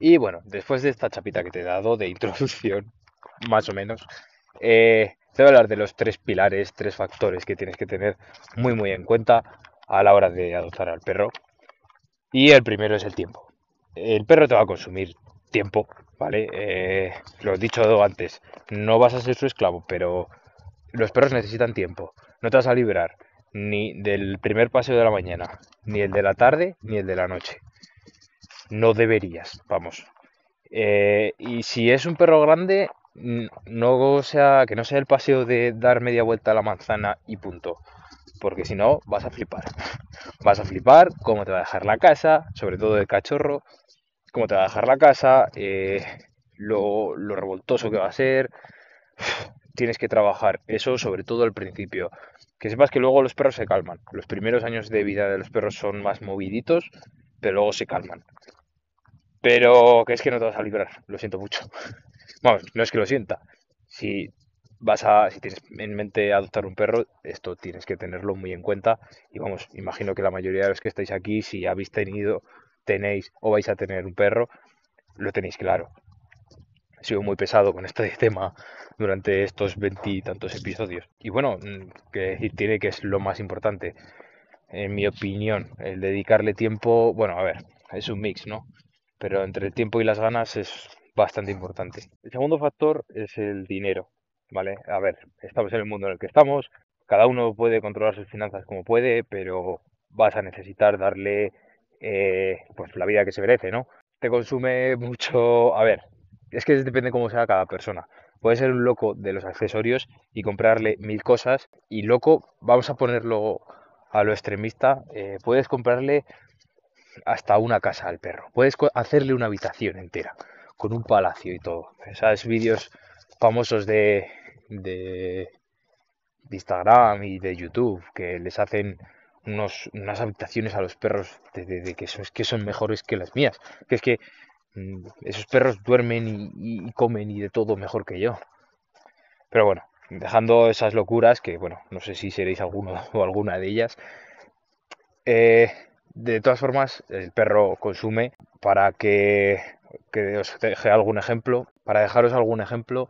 Y bueno, después de esta chapita que te he dado de introducción, más o menos, eh, te voy a hablar de los tres pilares, tres factores que tienes que tener muy muy en cuenta a la hora de adoptar al perro. Y el primero es el tiempo. El perro te va a consumir tiempo, ¿vale? Eh, lo he dicho antes, no vas a ser su esclavo, pero los perros necesitan tiempo. No te vas a librar ni del primer paseo de la mañana, ni el de la tarde, ni el de la noche. No deberías, vamos. Eh, y si es un perro grande, no sea que no sea el paseo de dar media vuelta a la manzana y punto. Porque si no, vas a flipar. Vas a flipar cómo te va a dejar la casa, sobre todo el cachorro, cómo te va a dejar la casa, eh, lo, lo revoltoso que va a ser. Tienes que trabajar eso, sobre todo al principio. Que sepas que luego los perros se calman. Los primeros años de vida de los perros son más moviditos, pero luego se calman. Pero que es que no te vas a librar, lo siento mucho. Vamos, no es que lo sienta. Si vas a, si tienes en mente adoptar un perro, esto tienes que tenerlo muy en cuenta. Y vamos, imagino que la mayoría de los que estáis aquí, si habéis tenido, tenéis o vais a tener un perro, lo tenéis claro. He sido muy pesado con este tema durante estos veintitantos episodios. Y bueno, mm, que decir tiene que es lo más importante, en mi opinión, el dedicarle tiempo, bueno, a ver, es un mix, ¿no? Pero entre el tiempo y las ganas es bastante importante. El segundo factor es el dinero, ¿vale? A ver, estamos en el mundo en el que estamos, cada uno puede controlar sus finanzas como puede, pero vas a necesitar darle eh, pues la vida que se merece, ¿no? Te consume mucho, a ver, es que depende cómo sea cada persona. Puede ser un loco de los accesorios y comprarle mil cosas y loco, vamos a ponerlo a lo extremista, eh, puedes comprarle hasta una casa al perro, puedes hacerle una habitación entera con un palacio y todo. Esos vídeos famosos de, de, Instagram y de YouTube que les hacen unos, unas habitaciones a los perros de, que, son, que son mejores que las mías. Que es que mm, esos perros duermen y, comen y de todo mejor que yo. Pero bueno, dejando esas locuras, que bueno, no sé si seréis alguno o alguna de ellas. Eh, de todas formas, el perro consume para que os deje algún ejemplo. Para dejaros algún ejemplo,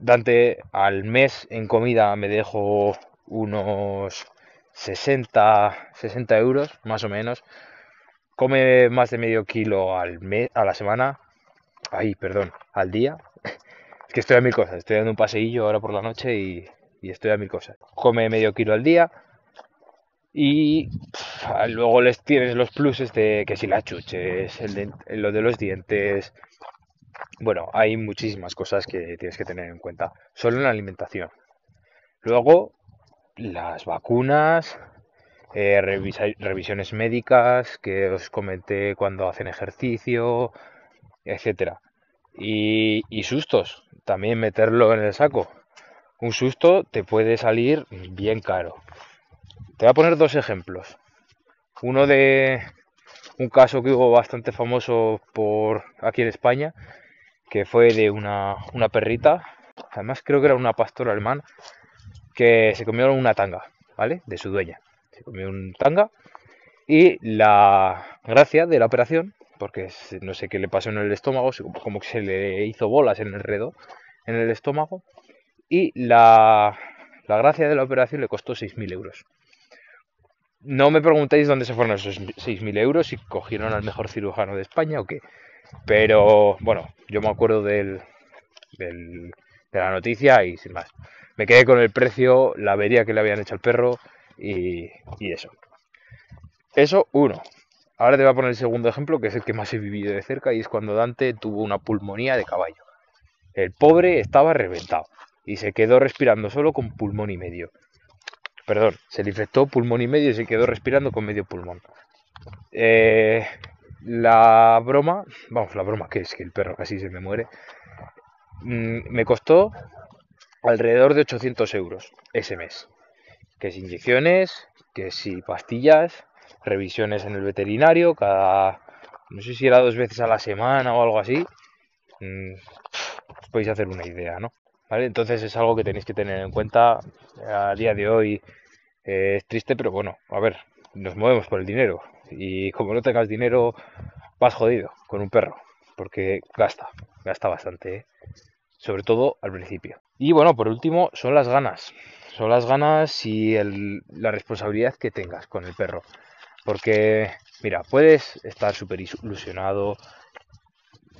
Dante al mes en comida me dejo unos 60, 60 euros, más o menos. Come más de medio kilo al mes, a la semana. Ay, perdón, al día. Es que estoy a mil cosas. Estoy dando un paseillo ahora por la noche y, y estoy a mil cosas. Come medio kilo al día. Y luego les tienes los pluses de que si la chuches, el lo de los dientes. Bueno, hay muchísimas cosas que tienes que tener en cuenta. Solo en la alimentación. Luego, las vacunas, eh, revisiones médicas que os comenté cuando hacen ejercicio, etcétera. Y, y sustos, también meterlo en el saco. Un susto te puede salir bien caro. Te voy a poner dos ejemplos. Uno de un caso que hubo bastante famoso por aquí en España, que fue de una, perrita, además creo que era una pastora alemán, que se comió una tanga, ¿vale? De su dueña. Se comió un tanga y la gracia de la operación, porque no sé qué le pasó en el estómago, como que se le hizo bolas en el redo, en el estómago, y la, la gracia de la operación le costó 6.000 euros. No me preguntéis dónde se fueron esos 6.000 euros, si cogieron al mejor cirujano de España o qué. Pero bueno, yo me acuerdo del, de la noticia y sin más. Me quedé con el precio, la avería que le habían hecho al perro y, y eso. Eso, uno. Ahora te voy a poner el segundo ejemplo, que es el que más he vivido de cerca, y es cuando Dante tuvo una pulmonía de caballo. El pobre estaba reventado y se quedó respirando solo con pulmón y medio perdón, se le infectó pulmón y medio y se quedó respirando con medio pulmón. Eh, la broma, vamos, la broma que es que el perro casi se me muere, mm, me costó alrededor de 800 euros ese mes. Que si inyecciones, que si pastillas, revisiones en el veterinario, cada, no sé si era dos veces a la semana o algo así. Mm, os podéis hacer una idea, ¿no? ¿Vale? Entonces es algo que tenéis que tener en cuenta a día de hoy es triste, pero bueno, a ver, nos movemos por el dinero. Y como no tengas dinero, vas jodido con un perro. porque gasta, gasta bastante, ¿eh? sobre todo al principio. Y bueno, por último, son las ganas. Son las ganas y la responsabilidad que tengas con el perro. Porque, mira, puedes estar súper ilusionado.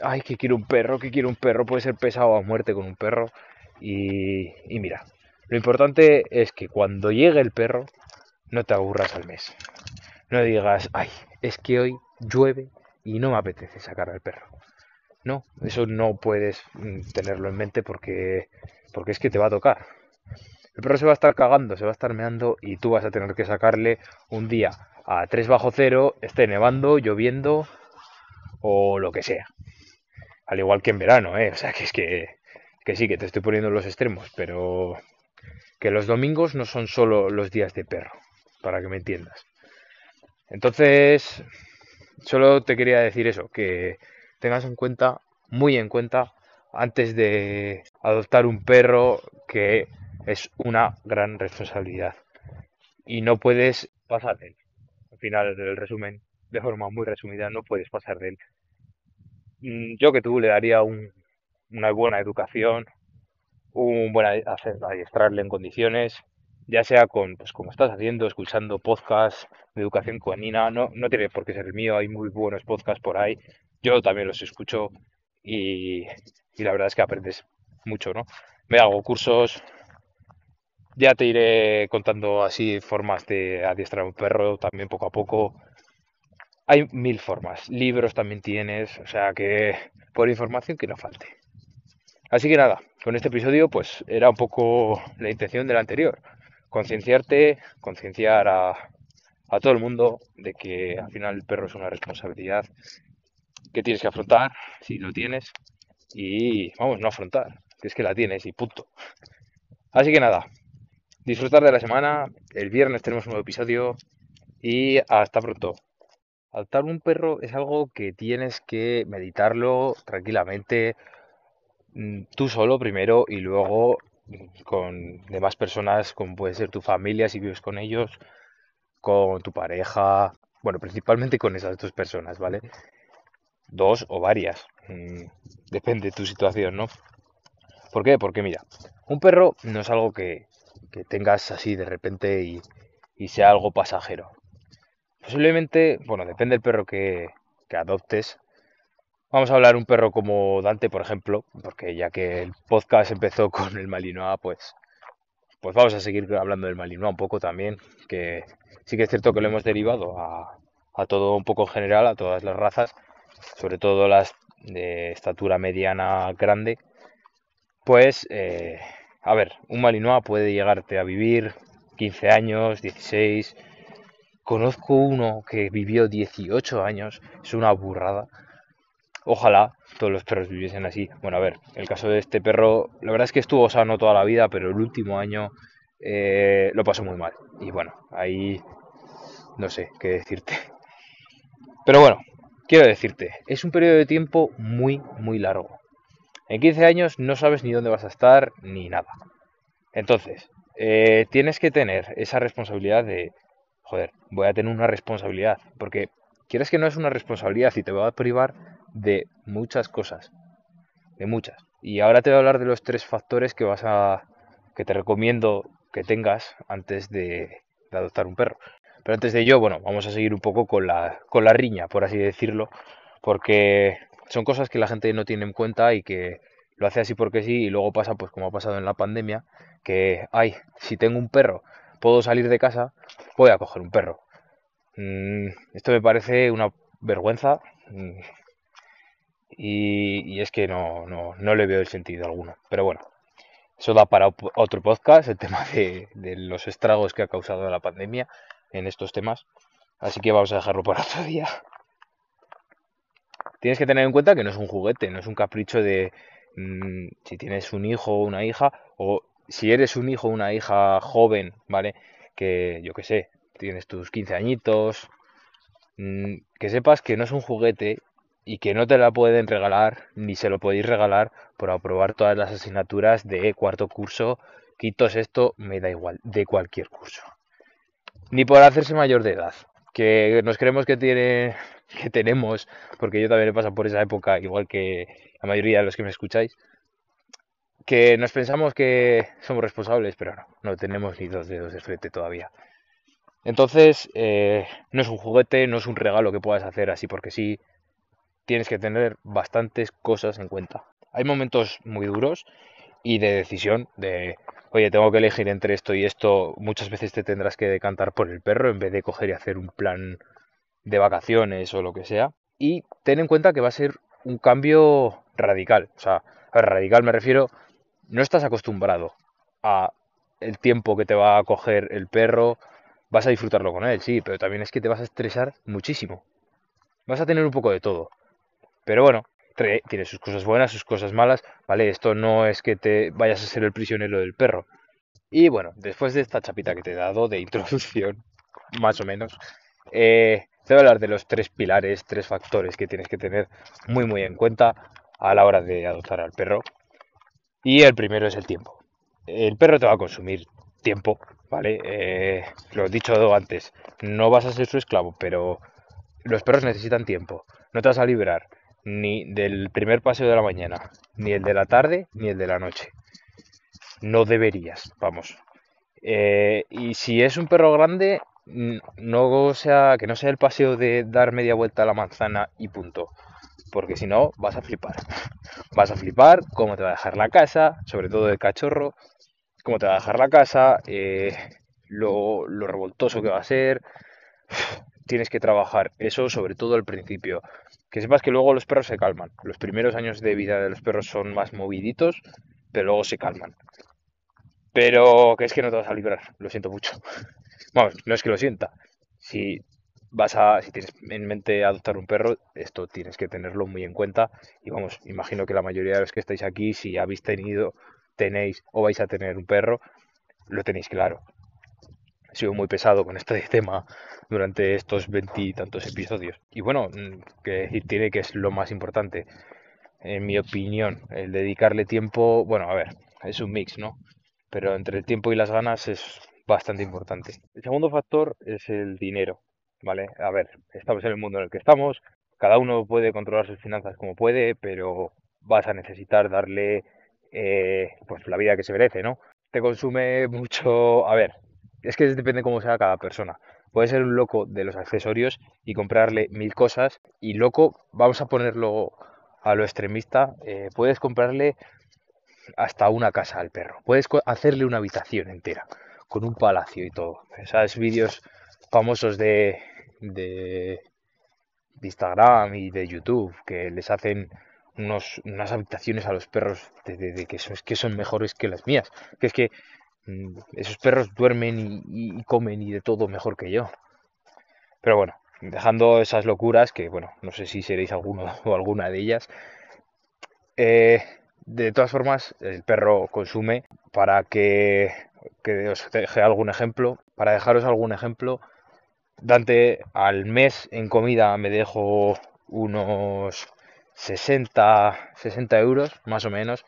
Ay, que quiero un perro, que quiero un perro. Puede ser pesado a muerte con un perro. Y mira, lo importante es que cuando llegue el perro, no te aburras al mes. No digas, ay, es que hoy llueve y no me apetece sacar al perro. No, eso no puedes mm, tenerlo en mente porque, porque es que te va a tocar. El perro se va a estar cagando, se va a estar meando y tú vas a tener que sacarle un día a 3 bajo cero, esté nevando, lloviendo o lo que sea. Al igual que en verano, ¿eh? O sea, que es que, que sí, que te estoy poniendo los extremos, pero que los domingos no son solo los días de perro, para que me entiendas. Entonces, solo te quería decir eso, que tengas en cuenta, muy en cuenta, antes de adoptar un perro, que es una gran responsabilidad. Y no puedes pasar de él. Al final del resumen, de forma muy resumida, no puedes pasar de él. Mm, yo que tú le daría una buena educación, un buen adiestrarle en condiciones, ya sea con, pues como estás haciendo, escuchando podcasts de educación canina, no, no tiene por qué ser el mío, hay muy buenos podcasts por ahí, yo también los escucho y, y la verdad es que aprendes mucho, ¿no? Me hago cursos, ya te iré contando así formas de adiestrar a un perro, también poco a poco. Hay mil formas, libros también tienes, o sea que por información que no falte. Así que nada, con este episodio pues era un poco la intención del anterior, concienciarte, concienciar a, todo el mundo de que al final el perro es una responsabilidad que tienes que afrontar, si lo tienes, y vamos, no afrontar, que es que la tienes y punto. Así que nada, disfrutar de la semana, el viernes tenemos un nuevo episodio y hasta pronto. Adoptar un perro es algo que tienes que meditarlo tranquilamente, tú solo primero y luego con demás personas, como puede ser tu familia si vives con ellos, con tu pareja, bueno, principalmente con esas dos personas, ¿vale? Dos o varias, mm, depende de tu situación, ¿no? ¿Por qué? Porque mira, un perro no es algo que, que tengas así de repente y, y, sea algo pasajero. Posiblemente, bueno, depende del perro que, que adoptes, Vamos a hablar un perro como Dante, por ejemplo, porque ya que el podcast empezó con el Malinois, pues, pues vamos a seguir hablando del Malinois un poco también, que sí que es cierto que lo hemos derivado a, todo un poco en general, a todas las razas, sobre todo las de estatura mediana grande, pues, eh, a ver, un Malinois puede llegarte a vivir 15 años, 16. Conozco uno que vivió 18 años, es una burrada. Ojalá todos los perros viviesen así. Bueno, a ver, el caso de este perro, la verdad es que estuvo sano toda la vida, pero el último año eh, lo pasó muy mal. Y bueno, ahí no sé qué decirte. Pero bueno, quiero decirte, es un periodo de tiempo muy, muy largo. En 15 años no sabes ni dónde vas a estar ni nada. Entonces, eh, tienes que tener esa responsabilidad de, joder, voy a tener una responsabilidad. Porque quieres que no es una responsabilidad y te va a privar de muchas cosas, de muchas. Y ahora te voy a hablar de los tres factores que vas a que te recomiendo que tengas antes de, adoptar un perro. Pero antes de ello, bueno, vamos a seguir un poco con la, con la riña, por así decirlo, porque son cosas que la gente no tiene en cuenta y que lo hace así porque sí y luego pasa pues como ha pasado en la pandemia, que, ay, si tengo un perro, puedo salir de casa, voy a coger un perro. Mm, esto me parece una vergüenza. Mm, y, es que no, no, no, le veo el sentido alguno. Pero bueno, eso da para otro podcast, el tema de, de, los estragos que ha causado la pandemia en estos temas. Así que vamos a dejarlo para otro día. Tienes que tener en cuenta que no es un juguete, no es un capricho de mmm, si tienes un hijo o una hija, o si eres un hijo o una hija joven, ¿vale? Que yo que sé, tienes tus 15 añitos, mmm, que sepas que no es un juguete y que no te la pueden regalar ni se lo podéis regalar por aprobar todas las asignaturas de cuarto curso, quinto, esto me da igual, de cualquier curso. Ni por hacerse mayor de edad. que nos creemos que tiene que tenemos, porque yo también he pasado por esa época, igual que la mayoría de los que me escucháis, que nos pensamos que somos responsables, pero no, no tenemos ni dos dedos de frente todavía. Entonces, eh, no es un juguete, no es un regalo que puedas hacer así porque sí, tienes que tener bastantes cosas en cuenta. Hay momentos muy duros y de decisión, de, oye, tengo que elegir entre esto y esto, muchas veces te tendrás que decantar por el perro en vez de coger y hacer un plan de vacaciones o lo que sea. Y ten en cuenta que va a ser un cambio radical. O sea, radical me refiero, no estás acostumbrado a el tiempo que te va a coger el perro, vas a disfrutarlo con él, sí, pero también es que te vas a estresar muchísimo. Vas a tener un poco de todo. Pero bueno, tiene sus cosas buenas, sus cosas malas, ¿vale? Esto no es que te vayas a ser el prisionero del perro. Y bueno, después de esta chapita que te he dado de introducción, más o menos, eh, te voy a hablar de los tres pilares, tres factores que tienes que tener muy muy en cuenta a la hora de adoptar al perro. Y el primero es el tiempo. El perro te va a consumir tiempo, ¿vale? Eh, lo he dicho antes, no vas a ser su esclavo, pero los perros necesitan tiempo. No te vas a librar ni del primer paseo de la mañana, ni el de la tarde, ni el de la noche. No deberías, vamos. Eh, y si es un perro grande, no sea que no sea el paseo de dar media vuelta a la manzana y punto. Porque si no, vas a flipar. Vas a flipar cómo te va a dejar la casa, sobre todo el cachorro, cómo te va a dejar la casa, eh, lo, lo revoltoso que va a ser. Tienes que trabajar eso, sobre todo al principio. Que sepas que luego los perros se calman. Los primeros años de vida de los perros son más moviditos, pero luego se calman. Pero que es que no te vas a librar, lo siento mucho. Vamos, no es que lo sienta. Si vas a, si tienes en mente adoptar un perro, esto tienes que tenerlo muy en cuenta. Y vamos, imagino que la mayoría de los que estáis aquí, si habéis tenido, tenéis o vais a tener un perro, lo tenéis claro. He sido muy pesado con este tema durante estos veintitantos episodios. Y bueno, mm, que decir tiene que es lo más importante, en mi opinión, el dedicarle tiempo, bueno, a ver, es un mix, ¿no? Pero entre el tiempo y las ganas es bastante importante. El segundo factor es el dinero, ¿vale? A ver, estamos en el mundo en el que estamos, cada uno puede controlar sus finanzas como puede, pero vas a necesitar darle eh, pues la vida que se merece, ¿no? Te consume mucho, a ver, es que depende cómo sea cada persona. Puede ser un loco de los accesorios y comprarle mil cosas y loco, vamos a ponerlo a lo extremista, eh, puedes comprarle hasta una casa al perro, puedes hacerle una habitación entera con un palacio y todo. Esos vídeos famosos de, de, Instagram y de YouTube que les hacen unas habitaciones a los perros de, que, son, que son mejores que las mías. Que es que esos perros duermen y, comen y de todo mejor que yo. Pero bueno, dejando esas locuras, que bueno, no sé si seréis alguno o alguna de ellas. Eh, de todas formas, el perro consume para que, que os deje algún ejemplo. Para dejaros algún ejemplo, Dante al mes en comida me dejo unos 60, 60 euros, más o menos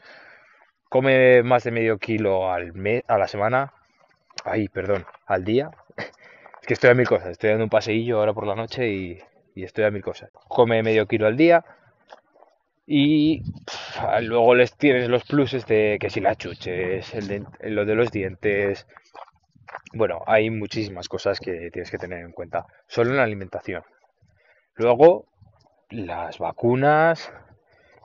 come más de medio kilo al mes, a la semana, ay, perdón, al día. Es que estoy a mil cosas, estoy dando un paseillo ahora por la noche y, estoy a mil cosas. Come medio kilo al día y luego les tienes los pluses de que si la chuches, el lo de los dientes. Bueno, hay muchísimas cosas que tienes que tener en cuenta, solo en la alimentación. Luego, las vacunas,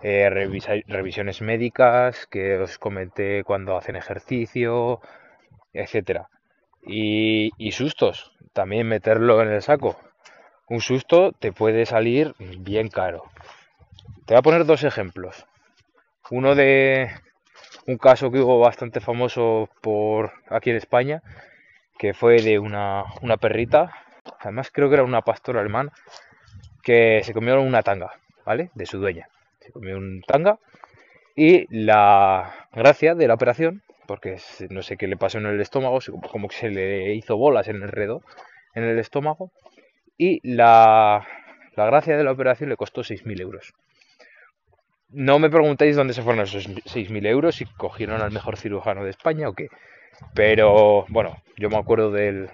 eh, revisiones médicas que os comenté cuando hacen ejercicio, etcétera. Y, sustos, también meterlo en el saco. Un susto te puede salir bien caro. Te voy a poner dos ejemplos. Uno de un caso que hubo bastante famoso por aquí en España, que fue de una, una perrita, además creo que era una pastora alemán, que se comió una tanga, ¿vale? De su dueña comió un tanga y la gracia de la operación, porque no sé qué le pasó en el estómago, como que se le hizo bolas en el redo, en el estómago, y la, la gracia de la operación le costó 6.000 euros. No me preguntéis dónde se fueron esos 6.000 euros, si cogieron al mejor cirujano de España o qué. Pero bueno, yo me acuerdo del,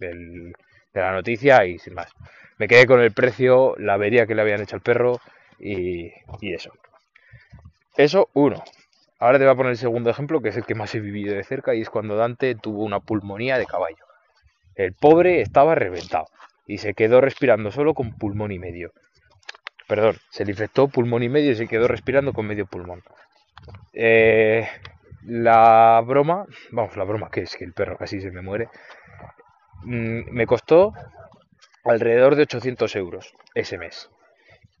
del de la noticia y sin más. Me quedé con el precio, la avería que le habían hecho al perro y, eso. Eso, uno. Ahora te voy a poner el segundo ejemplo, que es el que más he vivido de cerca, y es cuando Dante tuvo una pulmonía de caballo. El pobre estaba reventado y se quedó respirando solo con pulmón y medio. Perdón, se le infectó pulmón y medio y se quedó respirando con medio pulmón. Eh, la broma, vamos, la broma que es que el perro casi se me muere, mm, me costó alrededor de 800 euros ese mes.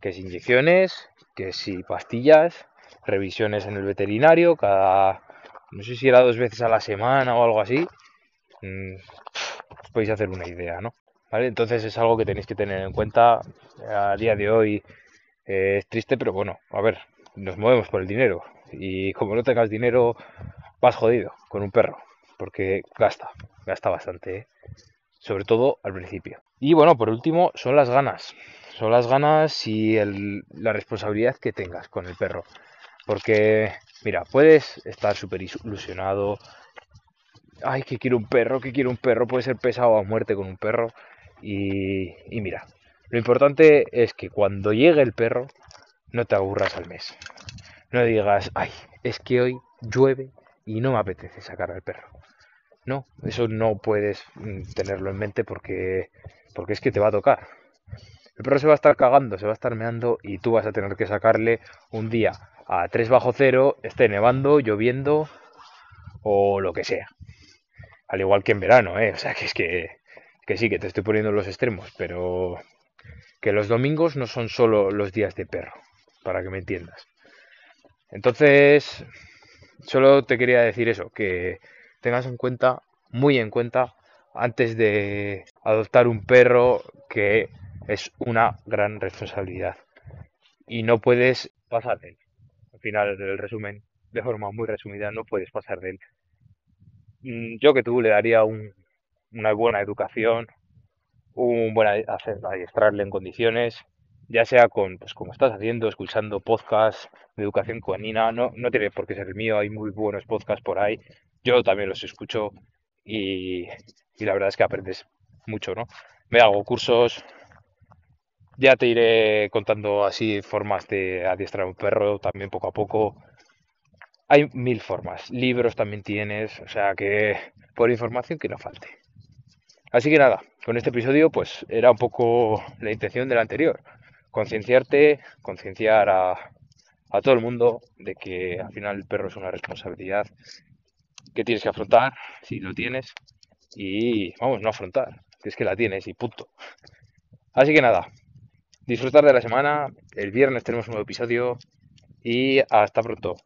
Que si inyecciones, que si pastillas, revisiones en el veterinario, cada, no sé si era dos veces a la semana o algo así. Mm, os podéis hacer una idea, ¿no? ¿Vale? Entonces es algo que tenéis que tener en cuenta a día de hoy. Eh, es triste, pero bueno, a ver, nos movemos por el dinero. Y como no tengas dinero, vas jodido con un perro. Porque gasta, gasta bastante, ¿eh? sobre todo al principio. Y bueno, por último, son las ganas. Son las ganas y la responsabilidad que tengas con el perro. Porque, mira, puedes estar súper ilusionado. Ay, que quiero un perro, que quiero un perro. Puede ser pesado a muerte con un perro. Y, y mira, lo importante es que cuando llegue el perro, no te aburras al mes. No digas, ay, es que hoy llueve y no me apetece sacar al perro. No, eso no puedes mm, tenerlo en mente porque, porque es que te va a tocar. El perro se va a estar cagando, se va a estar meando y tú vas a tener que sacarle un día a 3 bajo cero, esté nevando, lloviendo o lo que sea. Al igual que en verano, ¿eh? O sea, que es que, que sí, que te estoy poniendo los extremos, pero que los domingos no son solo los días de perro, para que me entiendas. Entonces, solo te quería decir eso, que tengas en cuenta, muy en cuenta, antes de adoptar un perro, que es una gran responsabilidad. Y no puedes pasar de él final del resumen, de forma muy resumida, no puedes pasar de él. Mm, yo que tú le daría una buena educación, un buen adiestrarle en condiciones, ya sea con, pues como estás haciendo, escuchando podcasts de educación canina, no, no tiene por qué ser el mío, hay muy buenos podcasts por ahí, yo también los escucho y, y la verdad es que aprendes mucho, ¿no? Me hago cursos, ya te iré contando así formas de adiestrar un perro también poco a poco. Hay mil formas. Libros también tienes, o sea que por información que no falte. Así que nada, con este episodio pues era un poco la intención del anterior. Concienciarte, concienciar a, a todo el mundo de que al final el perro es una responsabilidad que tienes que afrontar, si lo tienes, y vamos, no afrontar, que es que la tienes y punto. Así que nada, disfrutar de la semana. El viernes tenemos un nuevo episodio y hasta pronto.